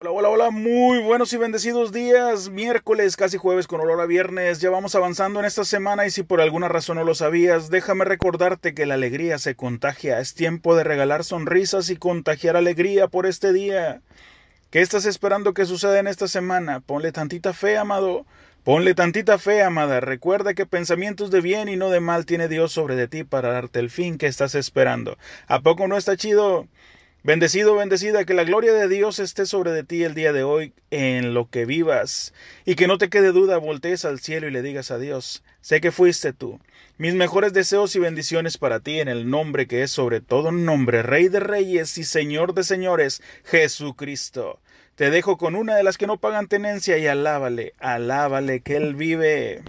Hola, hola, hola, muy buenos y bendecidos días, miércoles, casi jueves con olor a viernes, ya vamos avanzando en esta semana y si por alguna razón no lo sabías, déjame recordarte que la alegría se contagia, es tiempo de regalar sonrisas y contagiar alegría por este día. ¿Qué estás esperando que suceda en esta semana? Ponle tantita fe, amado, ponle tantita fe, amada, recuerda que pensamientos de bien y no de mal tiene Dios sobre de ti para darte el fin que estás esperando. ¿A poco no está chido? Bendecido, bendecida, que la gloria de Dios esté sobre de ti el día de hoy en lo que vivas y que no te quede duda, voltees al cielo y le digas a Dios, sé que fuiste tú. Mis mejores deseos y bendiciones para ti en el nombre que es sobre todo nombre, Rey de Reyes y Señor de Señores, Jesucristo. Te dejo con una de las que no pagan tenencia y alábale, alábale que Él vive.